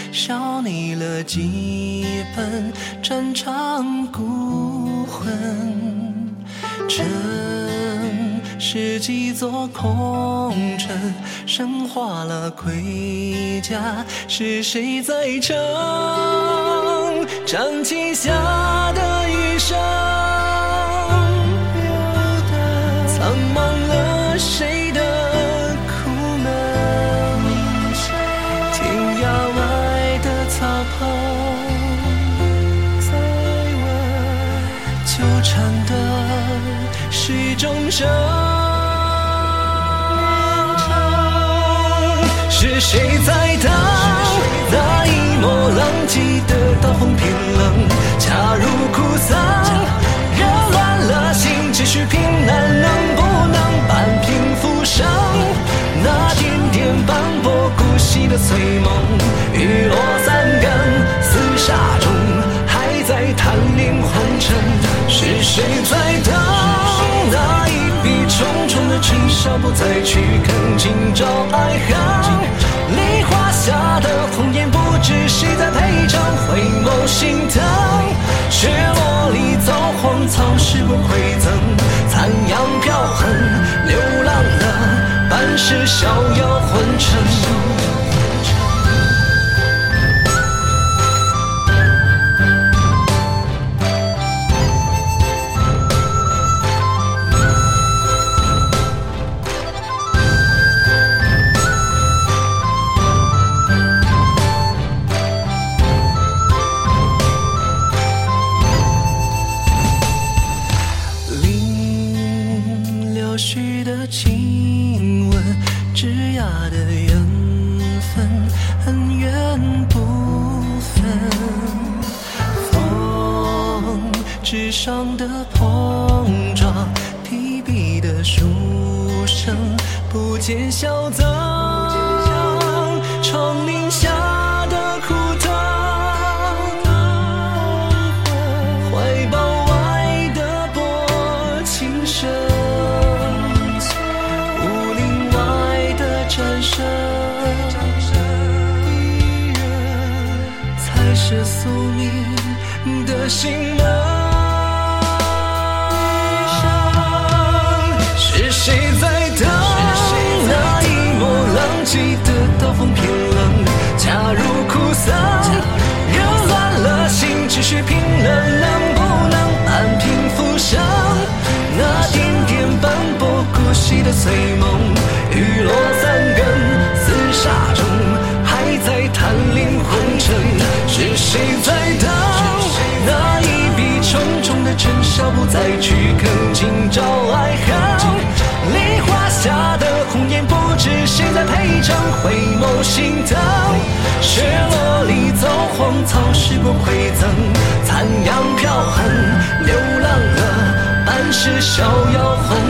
我的风声，消弭了几分战场孤魂。城是几座空城，生化了盔甲，是谁在撑？战旗下的余生，苍茫了谁纠缠的是众生。是谁在等那一抹狼藉的刀锋偏冷？恰如苦丧，惹乱了心，继续拼难，能不能扳平浮生？那点点斑驳孤寂的碎梦，谁在等那一笔重重的尘嚣，不再去看今朝爱恨？梨花下的红颜，不知谁在陪唱，回眸心疼。雪落里走荒草，时过馈赠，残阳飘横，流浪了半世逍遥魂尘。枝桠的缘分，恩怨不分。风纸上的碰撞，提笔的书生，不见笑赠。是宿命的心门。是谁在等那一抹浪迹的刀锋偏冷？恰如苦涩，惹乱了心，继续拼了，能不能安平浮生？那点点斑驳孤寂的碎梦，雨落在谁在等那一笔重重的尘嚣，不再去看今朝爱恨？梨花下的红颜，不知谁在陪唱，回眸心疼。雪落里走荒草，时过馈赠，残阳飘横，流浪了半世逍遥红。